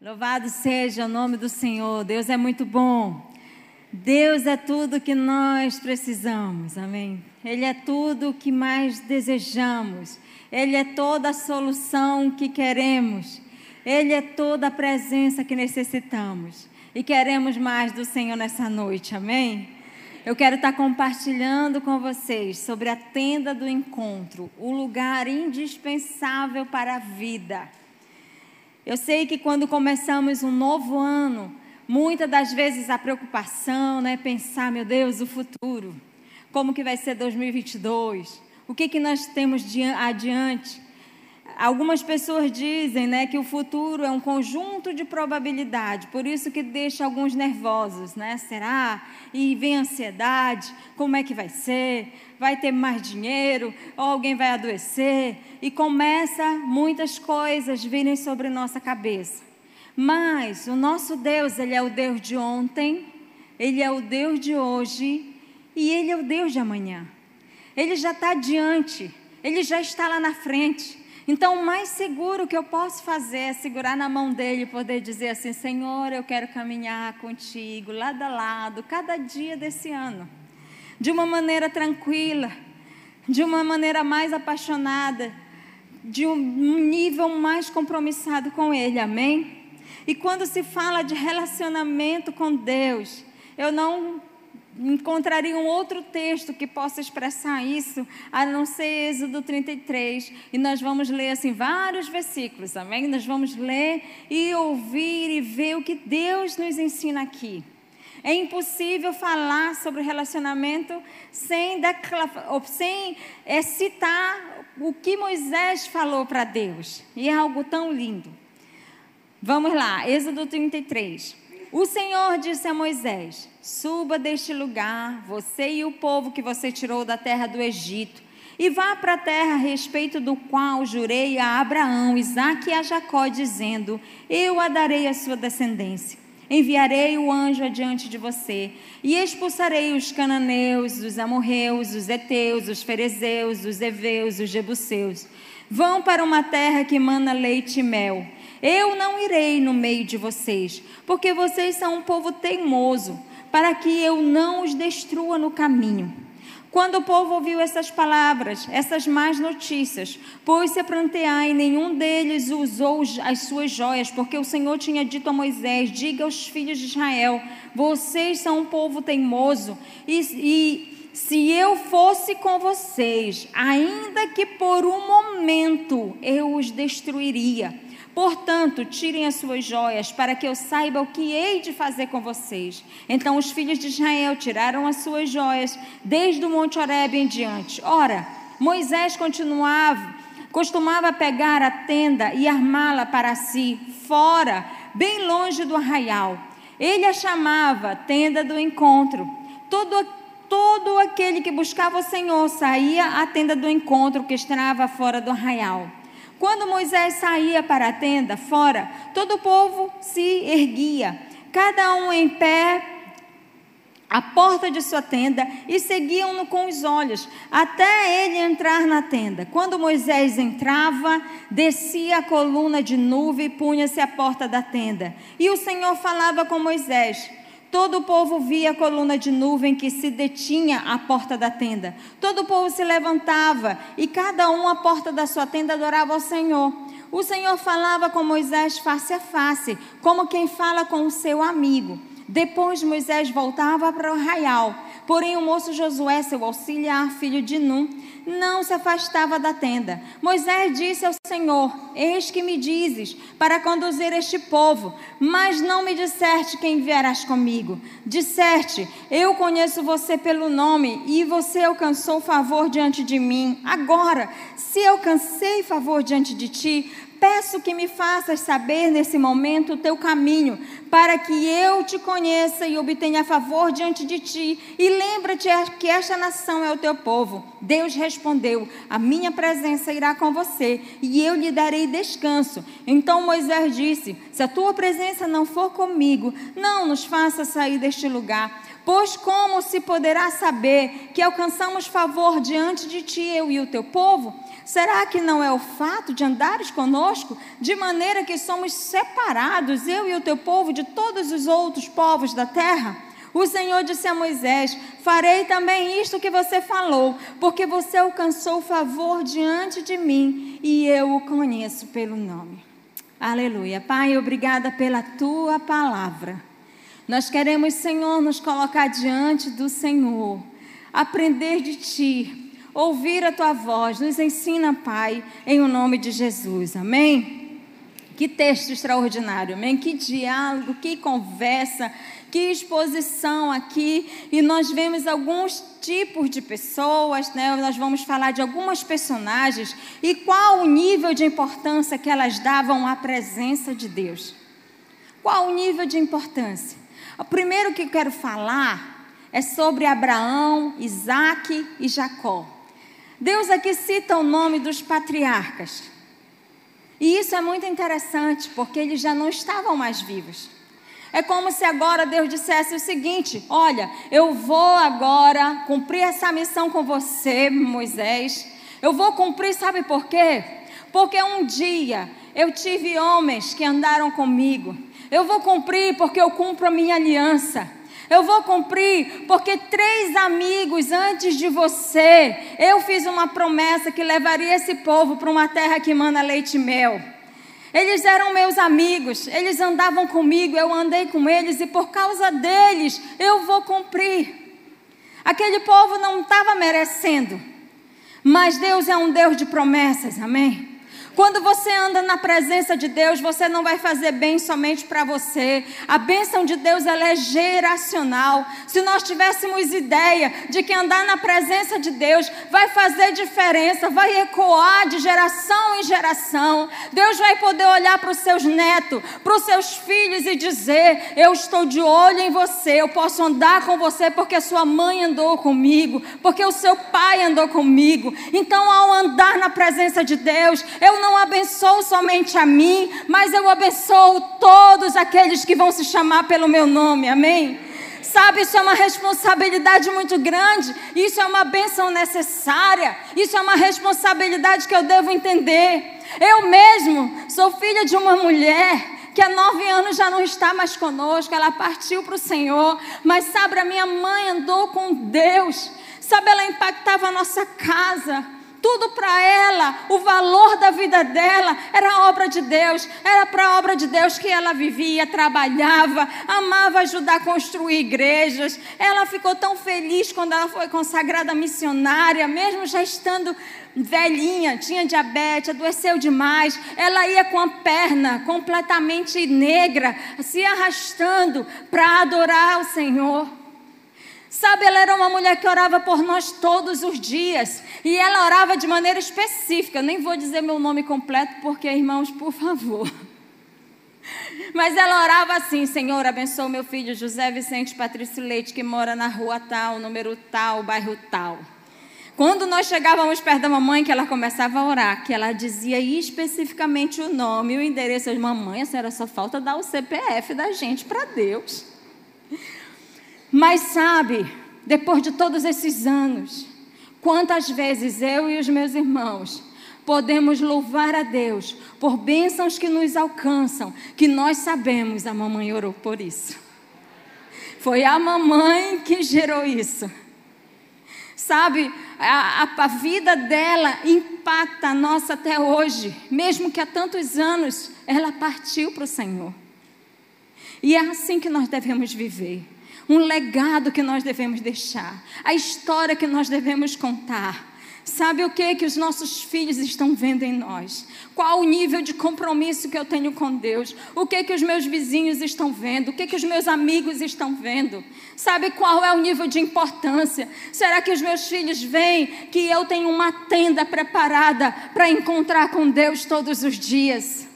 Louvado seja o nome do Senhor. Deus é muito bom. Deus é tudo que nós precisamos. Amém. Ele é tudo o que mais desejamos. Ele é toda a solução que queremos. Ele é toda a presença que necessitamos. E queremos mais do Senhor nessa noite. Amém. Eu quero estar compartilhando com vocês sobre a tenda do encontro, o lugar indispensável para a vida. Eu sei que quando começamos um novo ano, muitas das vezes a preocupação, né, pensar, meu Deus, o futuro, como que vai ser 2022? O que que nós temos adiante? Algumas pessoas dizem, né, que o futuro é um conjunto de probabilidade, por isso que deixa alguns nervosos, né? Será? E vem ansiedade, como é que vai ser? Vai ter mais dinheiro, ou alguém vai adoecer, e começa muitas coisas virem sobre nossa cabeça. Mas o nosso Deus, ele é o Deus de ontem, ele é o Deus de hoje e ele é o Deus de amanhã. Ele já está adiante, ele já está lá na frente. Então, o mais seguro que eu posso fazer é segurar na mão dele e poder dizer assim: Senhor, eu quero caminhar contigo, lado a lado, cada dia desse ano de uma maneira tranquila, de uma maneira mais apaixonada, de um nível mais compromissado com Ele, amém? E quando se fala de relacionamento com Deus, eu não encontraria um outro texto que possa expressar isso, a não ser Êxodo 33. E nós vamos ler assim vários versículos, amém? Nós vamos ler e ouvir e ver o que Deus nos ensina aqui. É impossível falar sobre relacionamento sem, sem é, citar o que Moisés falou para Deus. E é algo tão lindo. Vamos lá, Êxodo 33. O Senhor disse a Moisés: Suba deste lugar, você e o povo que você tirou da terra do Egito, e vá para a terra a respeito do qual jurei a Abraão, Isaque e a Jacó, dizendo: Eu a darei à sua descendência enviarei o anjo adiante de você, e expulsarei os cananeus, os amorreus, os heteus, os ferezeus, os heveus, os jebuseus. Vão para uma terra que mana leite e mel. Eu não irei no meio de vocês, porque vocês são um povo teimoso, para que eu não os destrua no caminho. Quando o povo ouviu essas palavras, essas más notícias, pôs-se a prantear e nenhum deles usou as suas joias, porque o Senhor tinha dito a Moisés: Diga aos filhos de Israel: Vocês são um povo teimoso, e, e se eu fosse com vocês, ainda que por um momento eu os destruiria. Portanto, tirem as suas joias, para que eu saiba o que hei de fazer com vocês. Então os filhos de Israel tiraram as suas joias, desde o Monte Horebe em diante. Ora, Moisés continuava, costumava pegar a tenda e armá-la para si, fora, bem longe do arraial. Ele a chamava tenda do encontro. Todo, todo aquele que buscava o Senhor saía à tenda do encontro que estava fora do arraial. Quando Moisés saía para a tenda fora, todo o povo se erguia, cada um em pé à porta de sua tenda e seguiam-no com os olhos, até ele entrar na tenda. Quando Moisés entrava, descia a coluna de nuvem e punha-se à porta da tenda. E o Senhor falava com Moisés. Todo o povo via a coluna de nuvem que se detinha à porta da tenda. Todo o povo se levantava e cada um à porta da sua tenda adorava ao Senhor. O Senhor falava com Moisés face a face, como quem fala com o seu amigo. Depois Moisés voltava para o arraial. Porém, o moço Josué, seu auxiliar, filho de Num, não se afastava da tenda. Moisés disse ao Senhor: Eis que me dizes para conduzir este povo, mas não me disseste quem enviarás comigo. Disseste: Eu conheço você pelo nome e você alcançou favor diante de mim. Agora, se alcancei favor diante de ti, Peço que me faças saber nesse momento o teu caminho, para que eu te conheça e obtenha favor diante de ti. E lembra-te que esta nação é o teu povo. Deus respondeu: A minha presença irá com você, e eu lhe darei descanso. Então Moisés disse: Se a tua presença não for comigo, não nos faça sair deste lugar. Pois como se poderá saber que alcançamos favor diante de ti, eu e o teu povo? Será que não é o fato de andares conosco, de maneira que somos separados, eu e o teu povo, de todos os outros povos da terra? O Senhor disse a Moisés: Farei também isto que você falou, porque você alcançou favor diante de mim e eu o conheço pelo nome. Aleluia. Pai, obrigada pela tua palavra. Nós queremos, Senhor, nos colocar diante do Senhor, aprender de ti ouvir a tua voz. Nos ensina, Pai, em o nome de Jesus. Amém? Que texto extraordinário, amém? Que diálogo, que conversa, que exposição aqui. E nós vemos alguns tipos de pessoas, né? Nós vamos falar de algumas personagens e qual o nível de importância que elas davam à presença de Deus. Qual o nível de importância? O primeiro que eu quero falar é sobre Abraão, Isaac e Jacó. Deus aqui cita o nome dos patriarcas. E isso é muito interessante, porque eles já não estavam mais vivos. É como se agora Deus dissesse o seguinte: Olha, eu vou agora cumprir essa missão com você, Moisés. Eu vou cumprir, sabe por quê? Porque um dia eu tive homens que andaram comigo. Eu vou cumprir porque eu cumpro a minha aliança. Eu vou cumprir, porque três amigos antes de você, eu fiz uma promessa que levaria esse povo para uma terra que manda leite e mel. Eles eram meus amigos, eles andavam comigo, eu andei com eles e por causa deles eu vou cumprir. Aquele povo não estava merecendo, mas Deus é um Deus de promessas, amém? Quando você anda na presença de Deus, você não vai fazer bem somente para você. A bênção de Deus ela é geracional. Se nós tivéssemos ideia de que andar na presença de Deus vai fazer diferença, vai ecoar de geração em geração. Deus vai poder olhar para os seus netos, para os seus filhos e dizer: Eu estou de olho em você, eu posso andar com você porque sua mãe andou comigo, porque o seu pai andou comigo. Então, ao andar na presença de Deus, eu não não abençoo somente a mim, mas eu abençoo todos aqueles que vão se chamar pelo meu nome, amém? Sabe, isso é uma responsabilidade muito grande, isso é uma bênção necessária, isso é uma responsabilidade que eu devo entender. Eu mesmo sou filha de uma mulher que há nove anos já não está mais conosco, ela partiu para o Senhor, mas sabe, a minha mãe andou com Deus, sabe, ela impactava a nossa casa tudo para ela, o valor da vida dela era obra de Deus, era para a obra de Deus que ela vivia, trabalhava, amava ajudar a construir igrejas. Ela ficou tão feliz quando ela foi consagrada missionária, mesmo já estando velhinha, tinha diabetes, adoeceu demais. Ela ia com a perna completamente negra, se arrastando para adorar o Senhor. Sabe, ela era uma mulher que orava por nós todos os dias. E ela orava de maneira específica. Eu nem vou dizer meu nome completo, porque, irmãos, por favor. Mas ela orava assim: Senhor, abençoa meu filho José Vicente Patrício Leite, que mora na rua tal, número tal, bairro tal. Quando nós chegávamos perto da mamãe, que ela começava a orar, que ela dizia especificamente o nome e o endereço de mamãe, a senhora só falta dar o CPF da gente para Deus. Mas sabe, depois de todos esses anos, quantas vezes eu e os meus irmãos podemos louvar a Deus por bênçãos que nos alcançam, que nós sabemos a mamãe orou por isso. Foi a mamãe que gerou isso. Sabe, a, a, a, vida dela impacta a nossa até hoje, mesmo que há tantos anos ela partiu para o Senhor. E é assim que nós devemos viver um legado que nós devemos deixar, a história que nós devemos contar. Sabe o que que os nossos filhos estão vendo em nós? Qual o nível de compromisso que eu tenho com Deus? O que que os meus vizinhos estão vendo? O que que os meus amigos estão vendo? Sabe qual é o nível de importância? Será que os meus filhos veem que eu tenho uma tenda preparada para encontrar com Deus todos os dias?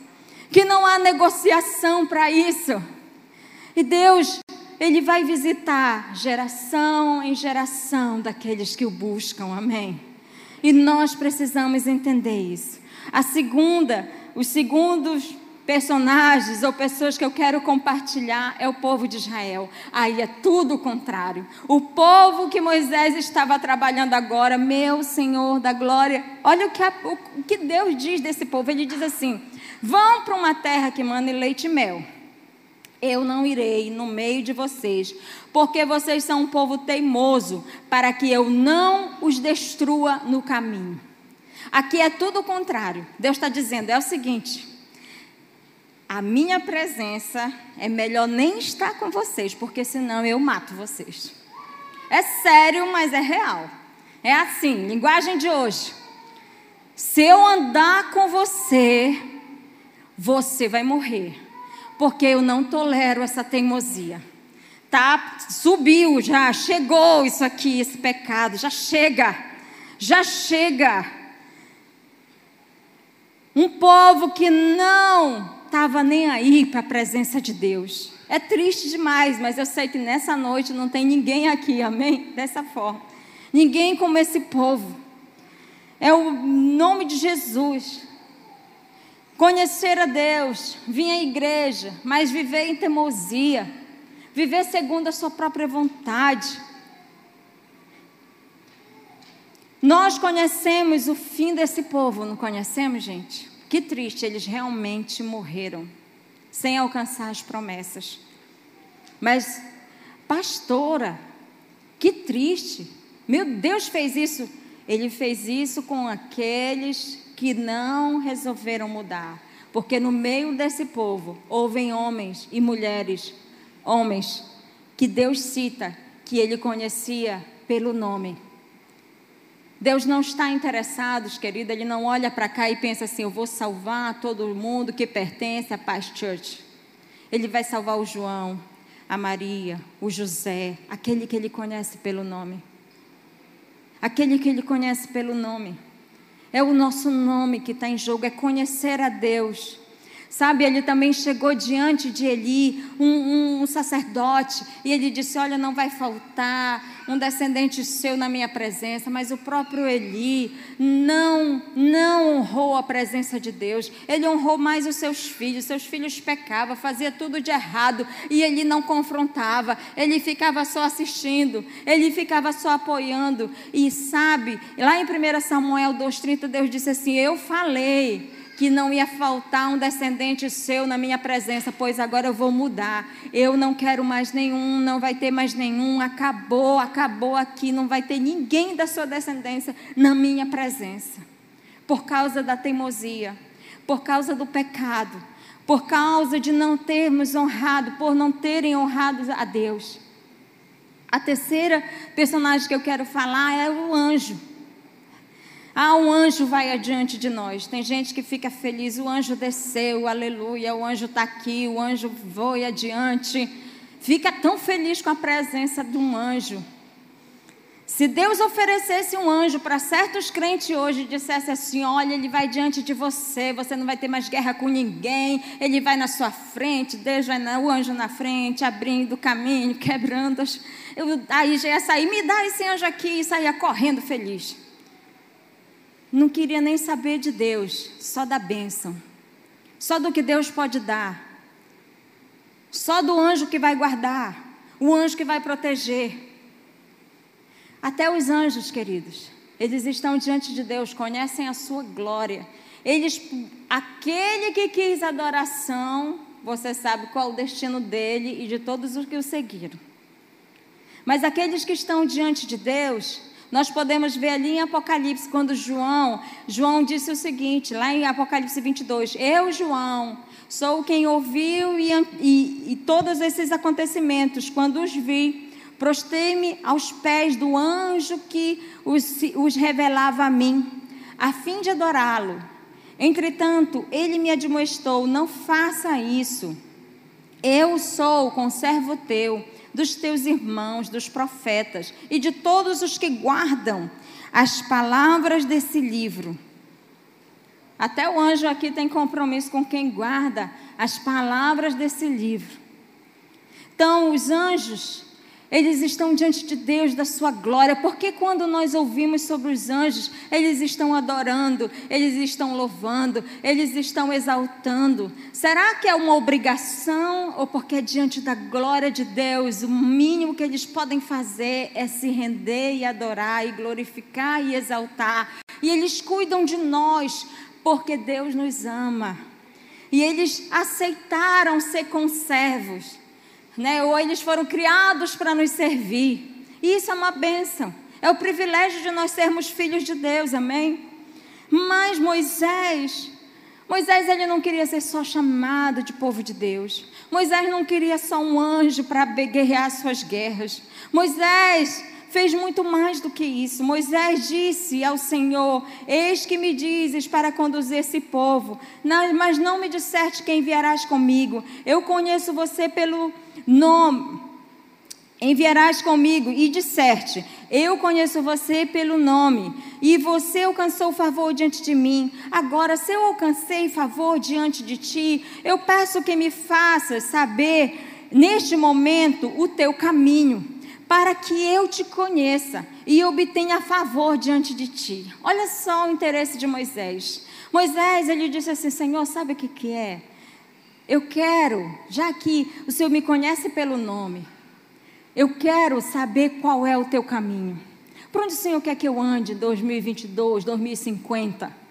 Que não há negociação para isso? E Deus ele vai visitar geração em geração daqueles que o buscam, amém? E nós precisamos entender isso. A segunda, os segundos personagens ou pessoas que eu quero compartilhar é o povo de Israel. Aí é tudo o contrário. O povo que Moisés estava trabalhando agora, meu Senhor da glória, olha o que, a, o que Deus diz desse povo. Ele diz assim: vão para uma terra que manda leite e mel. Eu não irei no meio de vocês, porque vocês são um povo teimoso, para que eu não os destrua no caminho. Aqui é tudo o contrário. Deus está dizendo: é o seguinte a minha presença é melhor nem estar com vocês, porque senão eu mato vocês. É sério, mas é real. É assim, linguagem de hoje. Se eu andar com você, você vai morrer, porque eu não tolero essa teimosia. Tá, subiu já, chegou isso aqui, esse pecado, já chega. Já chega. Um povo que não estava nem aí para a presença de Deus. É triste demais, mas eu sei que nessa noite não tem ninguém aqui, amém? Dessa forma. Ninguém como esse povo. É o nome de Jesus. Conhecer a Deus, vir à igreja, mas viver em teimosia, viver segundo a sua própria vontade. Nós conhecemos o fim desse povo, não conhecemos, gente? Que triste, eles realmente morreram sem alcançar as promessas. Mas, pastora, que triste. Meu Deus fez isso. Ele fez isso com aqueles que não resolveram mudar. Porque no meio desse povo houve homens e mulheres, homens, que Deus cita, que ele conhecia pelo nome. Deus não está interessado, querido, Ele não olha para cá e pensa assim: eu vou salvar todo mundo que pertence à Paz Church. Ele vai salvar o João, a Maria, o José, aquele que ele conhece pelo nome. Aquele que ele conhece pelo nome. É o nosso nome que está em jogo, é conhecer a Deus. Sabe, ele também chegou diante de Eli, um, um, um, sacerdote, e ele disse: Olha, não vai faltar um descendente seu na minha presença. Mas o próprio Eli não, não honrou a presença de Deus. Ele honrou mais os seus filhos. Seus filhos pecavam, fazia tudo de errado, e ele não confrontava. Ele ficava só assistindo, ele ficava só apoiando. E sabe, lá em 1 Samuel 2,30, Deus disse assim: Eu falei que não ia faltar um descendente seu na minha presença, pois agora eu vou mudar. Eu não quero mais nenhum, não vai ter mais nenhum. Acabou, acabou aqui, não vai ter ninguém da sua descendência na minha presença. Por causa da teimosia, por causa do pecado, por causa de não termos honrado, por não terem honrado a Deus. A terceira personagem que eu quero falar é o anjo. Ah, um anjo vai adiante de nós. Tem gente que fica feliz, o anjo desceu, aleluia, o anjo está aqui, o anjo voa adiante. Fica tão feliz com a presença de um anjo. Se Deus oferecesse um anjo para certos crentes hoje e dissesse assim: olha, ele vai diante de você, você não vai ter mais guerra com ninguém, ele vai na sua frente, Deus vai na, o anjo na frente, abrindo o caminho, quebrando. As, eu, aí já ia sair, me dá esse anjo aqui e saía correndo feliz não queria nem saber de Deus, só da bênção, só do que Deus pode dar, só do anjo que vai guardar, o anjo que vai proteger. Até os anjos, queridos, eles estão diante de Deus, conhecem a sua glória. Eles, aquele que quis adoração, você sabe qual o destino dele e de todos os que o seguiram. Mas aqueles que estão diante de Deus, nós podemos ver ali em Apocalipse, quando João, João disse o seguinte, lá em Apocalipse 22, eu, João, sou quem ouviu e, e, e todos esses acontecimentos, quando os vi, prostei-me aos pés do anjo que os, os revelava a mim, a fim de adorá-lo. Entretanto, ele me admoestou: não faça isso. Eu sou conservo teu dos teus irmãos, dos profetas e de todos os que guardam as palavras desse livro. Até o anjo aqui tem compromisso com quem guarda as palavras desse livro. Então, os anjos, eles estão diante de Deus, da sua glória, porque quando nós ouvimos sobre os anjos, eles estão adorando, eles estão louvando, eles estão exaltando. Será que é uma obrigação ou porque é diante da glória de Deus, o mínimo que eles podem fazer é se render e adorar e glorificar e exaltar? E eles cuidam de nós porque Deus nos ama. E eles aceitaram ser conservos né? ou eles foram criados para nos servir. E isso é uma bênção. É o privilégio de nós sermos filhos de Deus, amém? Mas Moisés, Moisés ele não queria ser só chamado de povo de Deus. Moisés não queria só um anjo para guerrear suas guerras. Moisés fez muito mais do que isso. Moisés disse ao Senhor: Eis que me dizes para conduzir esse povo, mas não me disseste quem enviarás comigo. Eu conheço você pelo nome. Enviarás comigo e disserte: Eu conheço você pelo nome, e você alcançou favor diante de mim. Agora, se eu alcancei favor diante de ti, eu peço que me faças saber neste momento o teu caminho para que eu te conheça e obtenha favor diante de ti. Olha só o interesse de Moisés. Moisés, ele disse assim: Senhor, sabe o que, que é? Eu quero, já que o Senhor me conhece pelo nome, eu quero saber qual é o teu caminho. Por onde o Senhor quer que eu ande em 2022, 2050?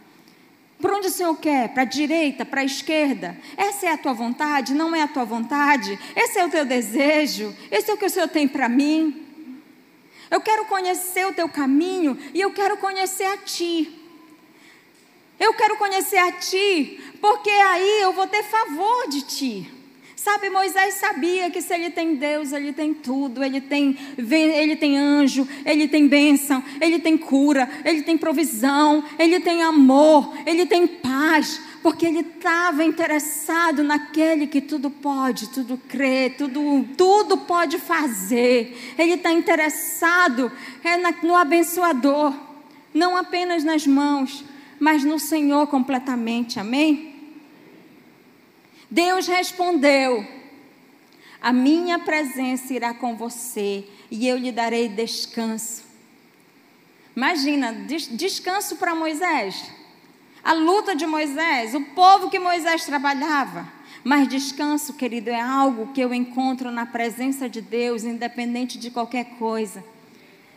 Por onde o Senhor quer? Para a direita, para a esquerda? Essa é a tua vontade? Não é a tua vontade? Esse é o teu desejo? Esse é o que o Senhor tem para mim? Eu quero conhecer o teu caminho e eu quero conhecer a ti. Eu quero conhecer a ti, porque aí eu vou ter favor de ti. Sabe, Moisés sabia que se ele tem Deus, ele tem tudo, ele tem, ele tem anjo, ele tem bênção, ele tem cura, ele tem provisão, ele tem amor, ele tem paz, porque ele estava interessado naquele que tudo pode, tudo crê, tudo, tudo pode fazer. Ele está interessado é, no abençoador, não apenas nas mãos, mas no Senhor completamente, amém? Deus respondeu: A minha presença irá com você e eu lhe darei descanso. Imagina, des descanso para Moisés. A luta de Moisés, o povo que Moisés trabalhava. Mas descanso, querido, é algo que eu encontro na presença de Deus, independente de qualquer coisa.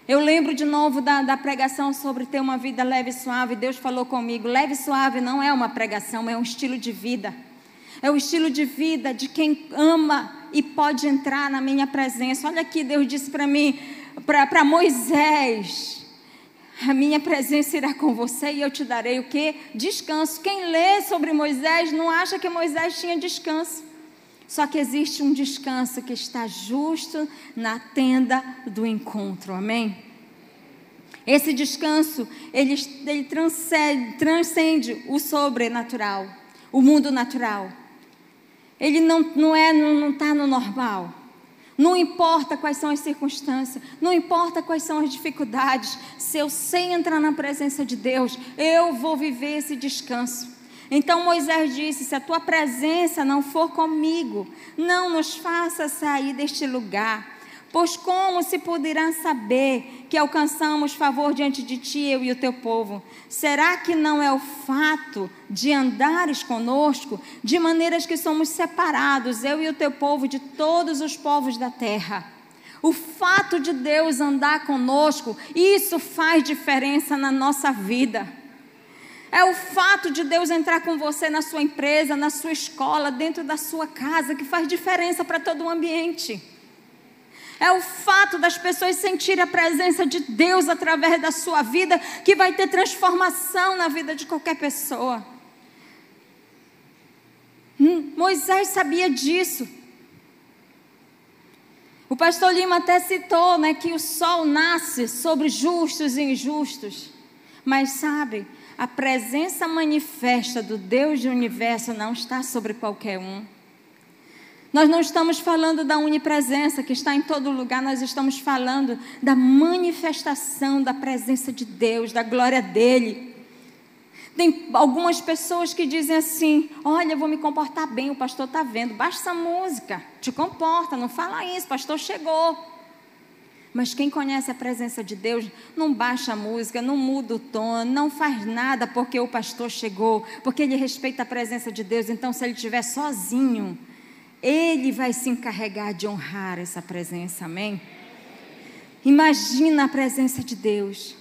Eu lembro de novo da, da, pregação sobre ter uma vida leve e suave. Deus falou comigo: leve e suave não é uma pregação, é um estilo de vida. É o estilo de vida de quem ama e pode entrar na minha presença. Olha aqui, Deus disse para mim, para Moisés: a minha presença irá com você e eu te darei o que? Descanso. Quem lê sobre Moisés não acha que Moisés tinha descanso. Só que existe um descanso que está justo na tenda do encontro. Amém? Esse descanso, ele, ele transcende, transcende o sobrenatural, o mundo natural. Ele não está não é, não tá no normal. Não importa quais são as circunstâncias, não importa quais são as dificuldades, se eu sei entrar na presença de Deus, eu vou viver esse descanso. Então Moisés disse: Se a tua presença não for comigo, não nos faça sair deste lugar. Pois como se poderá saber que alcançamos favor diante de ti, eu e o teu povo? Será que não é o fato de andares conosco, de maneiras que somos separados, eu e o teu povo, de todos os povos da terra? O fato de Deus andar conosco, isso faz diferença na nossa vida. É o fato de Deus entrar com você na sua empresa, na sua escola, dentro da sua casa, que faz diferença para todo o ambiente. É o fato das pessoas sentirem a presença de Deus através da sua vida que vai ter transformação na vida de qualquer pessoa. Hum, Moisés sabia disso. O pastor Lima até citou né, que o sol nasce sobre justos e injustos. Mas sabe, a presença manifesta do Deus do universo não está sobre qualquer um. Nós não estamos falando da onipresença que está em todo lugar, nós estamos falando da manifestação da presença de Deus, da glória dele. Tem algumas pessoas que dizem assim: Olha, eu vou me comportar bem, o pastor está vendo, baixa essa música, te comporta, não fala isso, o pastor chegou. Mas quem conhece a presença de Deus não baixa a música, não muda o tom, não faz nada porque o pastor chegou, porque ele respeita a presença de Deus. Então, se ele estiver sozinho, ele vai se encarregar de honrar essa presença, amém? Imagina a presença de Deus.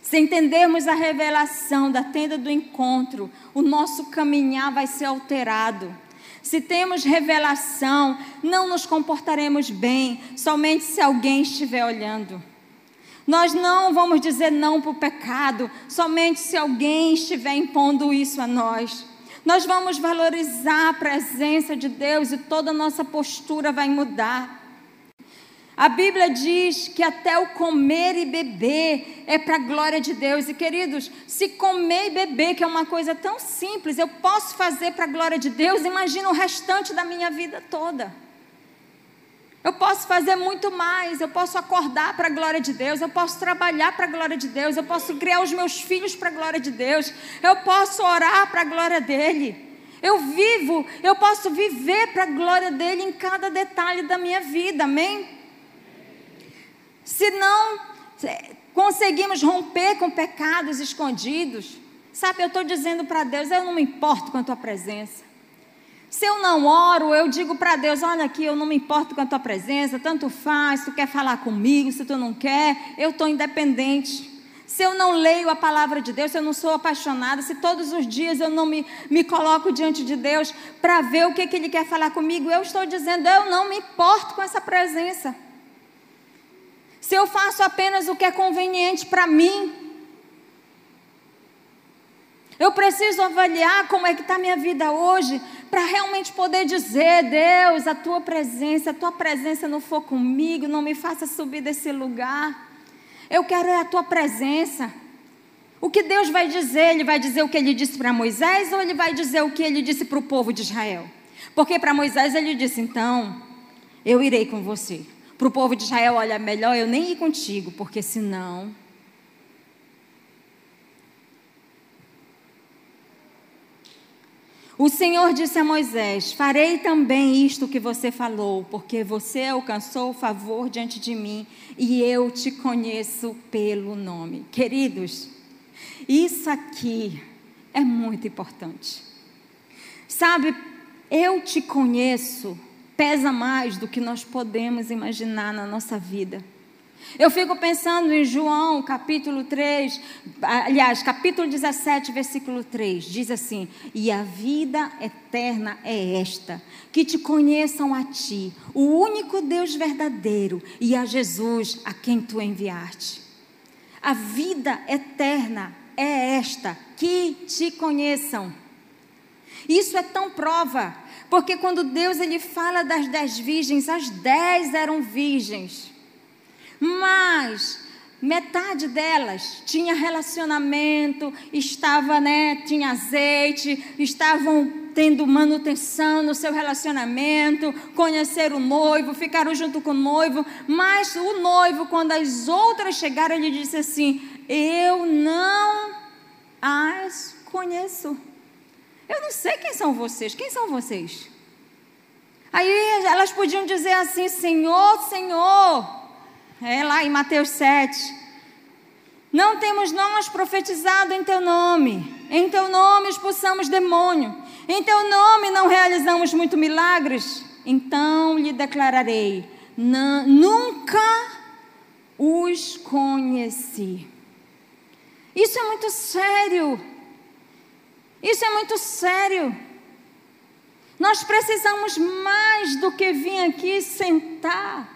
Se entendermos a revelação da tenda do encontro, o nosso caminhar vai ser alterado. Se temos revelação, não nos comportaremos bem somente se alguém estiver olhando. Nós não vamos dizer não para o pecado somente se alguém estiver impondo isso a nós. Nós vamos valorizar a presença de Deus e toda a nossa postura vai mudar. A Bíblia diz que até o comer e beber é para a glória de Deus. E queridos, se comer e beber, que é uma coisa tão simples, eu posso fazer para a glória de Deus, imagina o restante da minha vida toda. Eu posso fazer muito mais, eu posso acordar para a glória de Deus, eu posso trabalhar para a glória de Deus, eu posso criar os meus filhos para a glória de Deus, eu posso orar para a glória dEle. Eu vivo, eu posso viver para a glória dEle em cada detalhe da minha vida, amém? Se não conseguimos romper com pecados escondidos, sabe, eu estou dizendo para Deus, eu não me importo com a tua presença. Se eu não oro, eu digo para Deus: olha aqui, eu não me importo com a tua presença, tanto faz, tu quer falar comigo, se tu não quer, eu estou independente. Se eu não leio a palavra de Deus, se eu não sou apaixonada, se todos os dias eu não me, me coloco diante de Deus para ver o que, que Ele quer falar comigo, eu estou dizendo: eu não me importo com essa presença se eu faço apenas o que é conveniente para mim. Eu preciso avaliar como é que está a minha vida hoje para realmente poder dizer, Deus, a tua presença, a tua presença não for comigo, não me faça subir desse lugar. Eu quero é a tua presença. O que Deus vai dizer? Ele vai dizer o que ele disse para Moisés ou ele vai dizer o que ele disse para o povo de Israel? Porque para Moisés ele disse: então, eu irei com você para o povo de Israel: olha, melhor eu nem ir contigo, porque senão. O Senhor disse a Moisés: Farei também isto que você falou, porque você alcançou o favor diante de mim e eu te conheço pelo nome. Queridos, isso aqui é muito importante. Sabe, eu te conheço pesa mais do que nós podemos imaginar na nossa vida. Eu fico pensando em João, capítulo 3, aliás, capítulo 17, versículo 3, diz assim: E a vida eterna é esta, que te conheçam a ti, o único Deus verdadeiro, e a Jesus, a quem tu enviaste. A vida eterna é esta, que te conheçam. Isso é tão prova porque quando Deus ele fala das dez virgens, as dez eram virgens. Mas metade delas tinha relacionamento, estava, né, tinha azeite, estavam tendo manutenção no seu relacionamento, conheceram o noivo, ficaram junto com o noivo, mas o noivo, quando as outras chegaram, ele disse assim: Eu não as conheço. Eu não sei quem são vocês. Quem são vocês? Aí elas podiam dizer assim: Senhor, Senhor. É lá em Mateus 7. Não temos nós profetizado em teu nome. Em teu nome expulsamos demônio. Em teu nome não realizamos muito milagres. Então lhe declararei: nunca os conheci. Isso é muito sério. Isso é muito sério. Nós precisamos mais do que vir aqui sentar,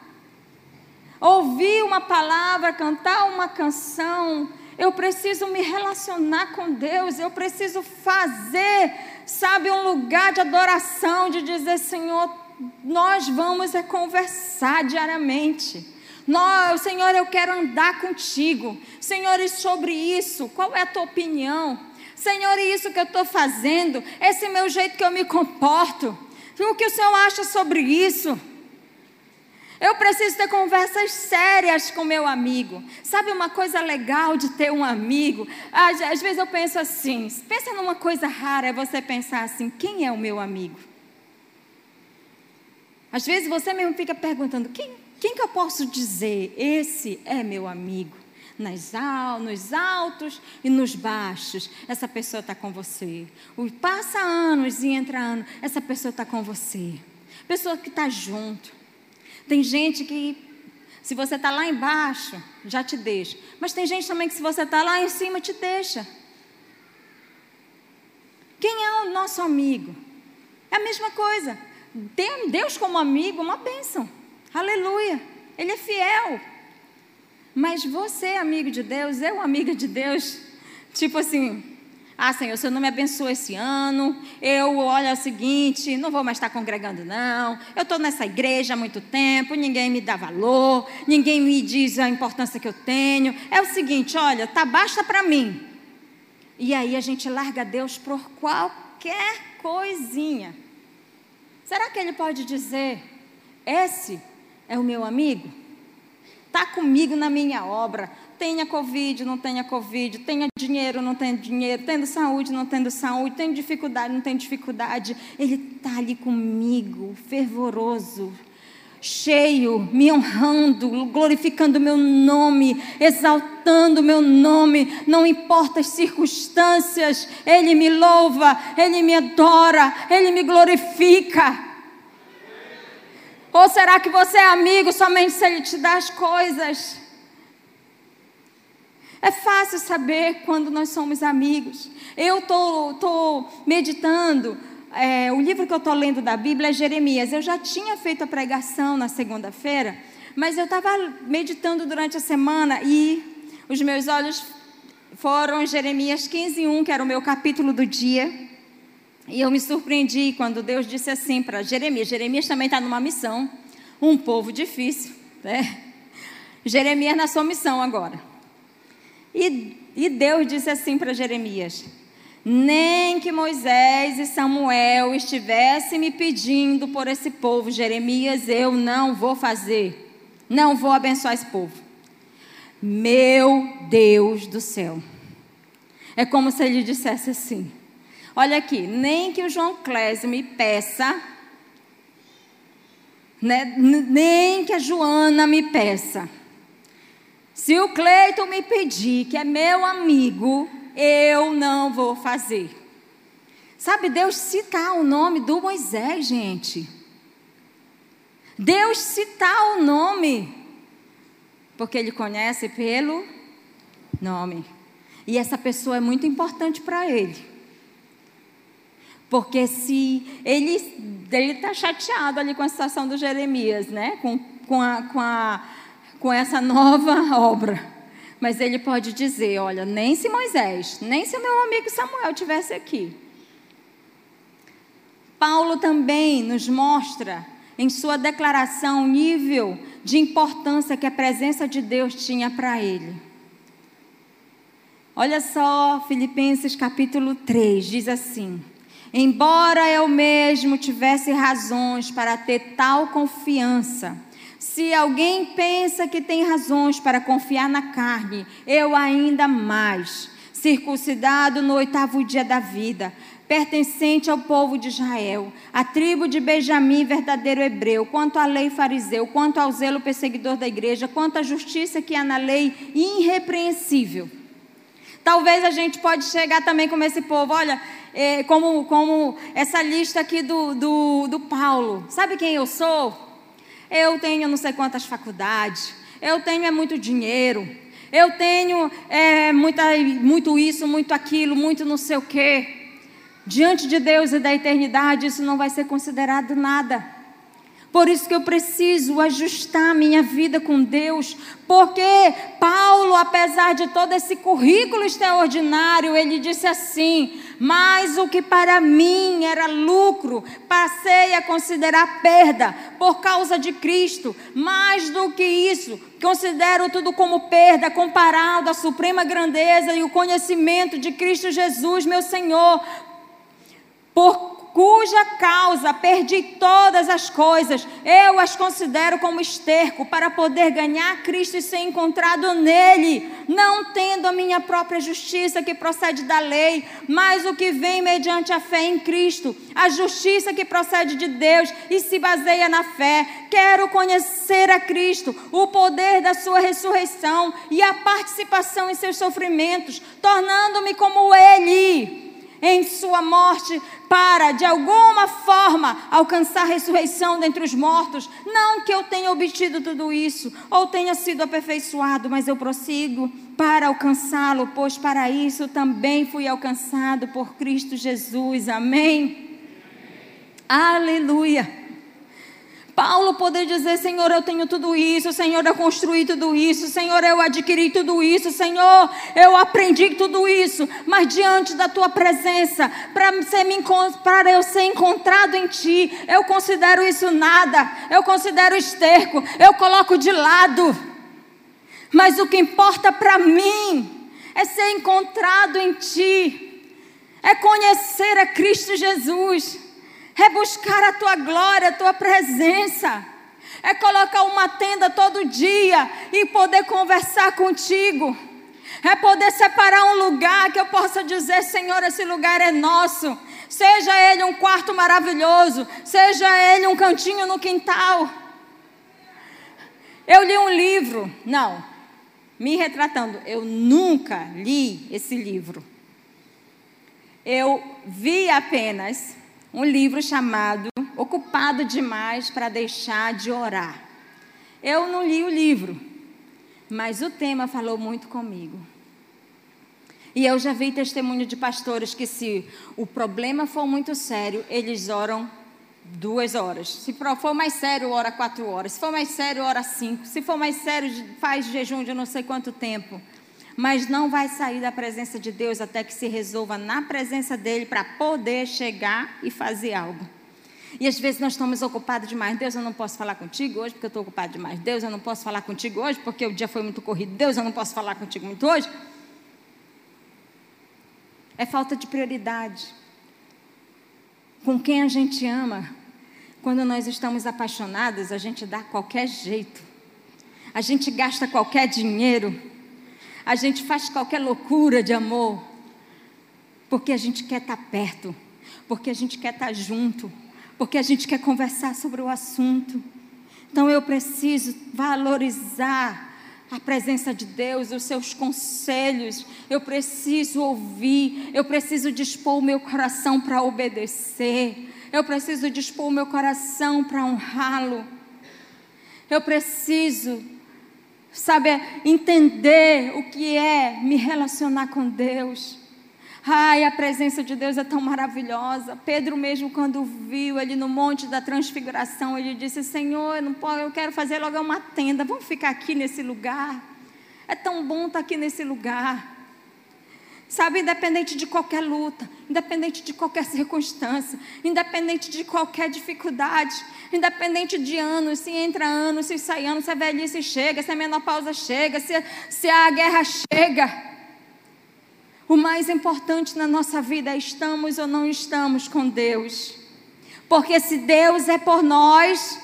ouvir uma palavra, cantar uma canção. Eu preciso me relacionar com Deus, eu preciso fazer, sabe, um lugar de adoração, de dizer, Senhor, nós vamos é conversar diariamente. Nós, Senhor, eu quero andar contigo. Senhor, e sobre isso, qual é a tua opinião? Senhor, e isso que eu estou fazendo, esse meu jeito que eu me comporto, o que o Senhor acha sobre isso? Eu preciso ter conversas sérias com meu amigo. Sabe uma coisa legal de ter um amigo? Às, às, vezes eu penso assim, pensa numa coisa rara, é você pensar assim, quem é o meu amigo? Às vezes você mesmo fica perguntando, quem, Quem que eu posso dizer? Esse é meu amigo. Nas, nos altos e nos baixos, essa pessoa está com você. Passa anos e entra ano, essa pessoa está com você. Pessoa que está junto. Tem gente que, se você está lá embaixo, já te deixa. Mas tem gente também que, se você está lá em cima, te deixa. Quem é o nosso amigo? É a mesma coisa. Deus como amigo, uma bênção. Aleluia. Ele é fiel. Mas você, amigo de Deus, eu, amiga de Deus, tipo assim, ah, Senhor, o Senhor não me abençoa esse ano. Eu, olha, é o seguinte, não vou mais estar congregando, não. Eu estou nessa igreja há muito tempo, ninguém me dá valor, ninguém me diz a importância que eu tenho. É o seguinte, olha, tá basta para mim. E aí a gente larga Deus por qualquer coisinha. Será que ele pode dizer: esse é o meu amigo? Está comigo na minha obra. Tenha Covid, não tenha Covid. Tenha dinheiro, não tenha dinheiro. Tendo saúde, não tendo saúde. Tenho dificuldade, não tenho dificuldade. Ele está ali comigo, fervoroso, cheio, me honrando, glorificando o meu nome, exaltando o meu nome, não importa as circunstâncias, Ele me louva, Ele me adora, Ele me glorifica. Ou será que você é amigo somente se Ele te dá as coisas? É fácil saber quando nós somos amigos. Eu estou meditando é, o livro que eu estou lendo da Bíblia é Jeremias. Eu já tinha feito a pregação na segunda-feira, mas eu estava meditando durante a semana e os meus olhos foram Jeremias 15, 1, que era o meu capítulo do dia. E eu me surpreendi quando Deus disse assim para Jeremias: Jeremias também está numa missão, um povo difícil, né? Jeremias na sua missão agora. E, e Deus disse assim para Jeremias: nem que Moisés e Samuel estivessem me pedindo por esse povo, Jeremias, eu não vou fazer, não vou abençoar esse povo. Meu Deus do céu. É como se ele dissesse assim: Olha aqui, nem que o João Clésio me peça, né, nem que a Joana me peça. Se o Cleiton me pedir, que é meu amigo, eu não vou fazer. Sabe, Deus citar o nome do Moisés, gente. Deus citar o nome, porque Ele conhece pelo nome. E essa pessoa é muito importante para Ele. Porque se ele está chateado ali com a situação do Jeremias, né? com, com, a, com, a, com essa nova obra. Mas ele pode dizer: olha, nem se Moisés, nem se o meu amigo Samuel tivesse aqui. Paulo também nos mostra em sua declaração o nível de importância que a presença de Deus tinha para ele. Olha só, Filipenses capítulo 3 diz assim: Embora eu mesmo tivesse razões para ter tal confiança, se alguém pensa que tem razões para confiar na carne, eu ainda mais. Circuncidado no oitavo dia da vida, pertencente ao povo de Israel, a tribo de Benjamim, verdadeiro hebreu, quanto à lei fariseu, quanto ao zelo perseguidor da igreja, quanto à justiça que há na lei, irrepreensível. Talvez a gente pode chegar também como esse povo, olha, é, como, como essa lista aqui do, do, do Paulo. Sabe quem eu sou? Eu tenho não sei quantas faculdades, eu tenho é muito dinheiro, eu tenho é, muita, muito isso, muito aquilo, muito não sei o quê. Diante de Deus e da eternidade, isso não vai ser considerado nada. Por isso que eu preciso ajustar minha vida com Deus, porque Paulo, apesar de todo esse currículo extraordinário, ele disse assim: Mas o que para mim era lucro, passei a considerar perda por causa de Cristo. Mais do que isso, considero tudo como perda comparado à suprema grandeza e o conhecimento de Cristo Jesus, meu Senhor. Por cuja causa perdi todas as coisas, eu as considero como esterco para poder ganhar Cristo e ser encontrado nele, não tendo a minha própria justiça que procede da lei, mas o que vem mediante a fé em Cristo, a justiça que procede de Deus e se baseia na fé. Quero conhecer a Cristo, o poder da sua ressurreição e a participação em seus sofrimentos, tornando-me como ele em sua morte para, de alguma forma, alcançar a ressurreição dentre os mortos. Não que eu tenha obtido tudo isso ou tenha sido aperfeiçoado, mas eu prossigo para alcançá-lo, pois para isso também fui alcançado por Cristo Jesus. Amém. Aleluia. Paulo poder dizer: Senhor, eu tenho tudo isso, Senhor, eu construí tudo isso, Senhor, eu adquiri tudo isso, Senhor, eu aprendi tudo isso, mas diante da tua presença, para eu ser encontrado em ti, eu considero isso nada, eu considero esterco, eu coloco de lado. Mas o que importa para mim é ser encontrado em ti, é conhecer a Cristo Jesus é buscar a tua glória, a tua presença, é colocar uma tenda todo dia e poder conversar contigo, é poder separar um lugar que eu possa dizer: Senhor, esse lugar é nosso. Seja ele um quarto maravilhoso, seja ele um cantinho no quintal. Eu li um livro, não, me retratando, eu nunca li esse livro. Eu vi apenas um livro chamado Ocupado Demais para Deixar de Orar. Eu não li o livro, mas o tema falou muito comigo. E eu já vi testemunho de pastores que, se o problema for muito sério, eles oram duas horas. Se for mais sério, ora quatro horas. Se for mais sério, ora cinco. Se for mais sério, faz jejum de não sei quanto tempo mas não vai sair da presença de Deus até que se resolva na presença dele para poder chegar e fazer algo. E às vezes nós estamos ocupados demais. Deus, eu não posso falar contigo hoje porque eu estou ocupado demais. Deus, eu não posso falar contigo hoje porque o dia foi muito corrido. Deus, eu não posso falar contigo muito hoje. É falta de prioridade. Com quem a gente ama, quando nós estamos apaixonados, a gente dá qualquer jeito. A gente gasta qualquer dinheiro a gente faz qualquer loucura de amor, porque a gente quer estar perto, porque a gente quer estar junto, porque a gente quer conversar sobre o assunto. Então eu preciso valorizar a presença de Deus, os seus conselhos. Eu preciso ouvir, eu preciso dispor o meu coração para obedecer. Eu preciso dispor o meu coração para honrá-lo. Eu preciso sabe, entender o que é me relacionar com Deus. Ai, a presença de Deus é tão maravilhosa. Pedro mesmo quando viu ali no monte da transfiguração, ele disse: "Senhor, eu não posso, eu quero fazer logo uma tenda. Vamos ficar aqui nesse lugar. É tão bom estar aqui nesse lugar." Sabe, independente de qualquer luta, independente de qualquer circunstância, independente de qualquer dificuldade, independente de anos, se entra anos, se sai anos, se a velhice chega, se a menopausa chega, se, se a guerra chega. O mais importante na nossa vida é estamos ou não estamos com Deus. Porque se Deus é por nós,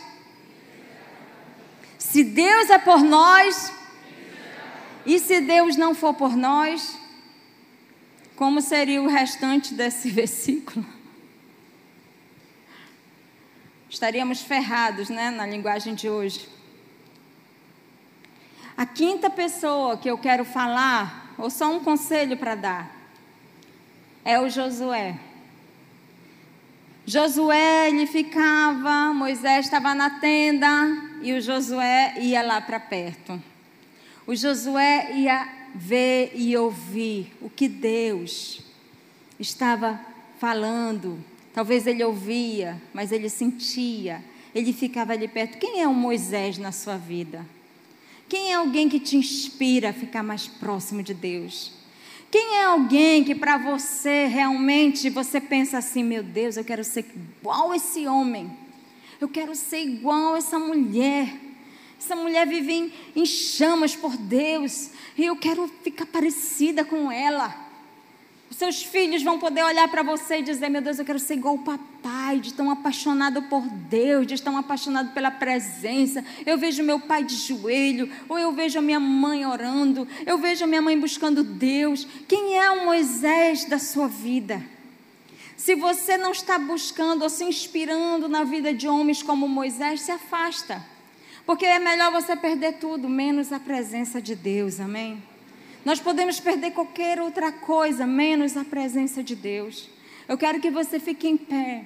se Deus é por nós, e se Deus não for por nós, como seria o restante desse versículo? Estaríamos ferrados, né, na linguagem de hoje. A quinta pessoa que eu quero falar, ou só um conselho para dar, é o Josué. Josué, ele ficava, Moisés estava na tenda e o Josué ia lá para perto. O Josué ia ver e ouvir o que Deus estava falando. Talvez ele ouvia, mas ele sentia, ele ficava ali perto. Quem é o Moisés na sua vida? Quem é alguém que te inspira a ficar mais próximo de Deus? Quem é alguém que para você realmente você pensa assim, meu Deus, eu quero ser igual esse homem. Eu quero ser igual essa mulher. Essa mulher vive em, em chamas por Deus. E eu quero ficar parecida com ela. Seus filhos vão poder olhar para você e dizer: Meu Deus, eu quero ser igual o papai, de tão apaixonado por Deus, de tão apaixonado pela presença. Eu vejo meu pai de joelho, ou eu vejo a minha mãe orando, eu vejo a minha mãe buscando Deus. Quem é o Moisés da sua vida? Se você não está buscando ou se inspirando na vida de homens como Moisés, se afasta. Porque é melhor você perder tudo, menos a presença de Deus, amém? Nós podemos perder qualquer outra coisa, menos a presença de Deus. Eu quero que você fique em pé.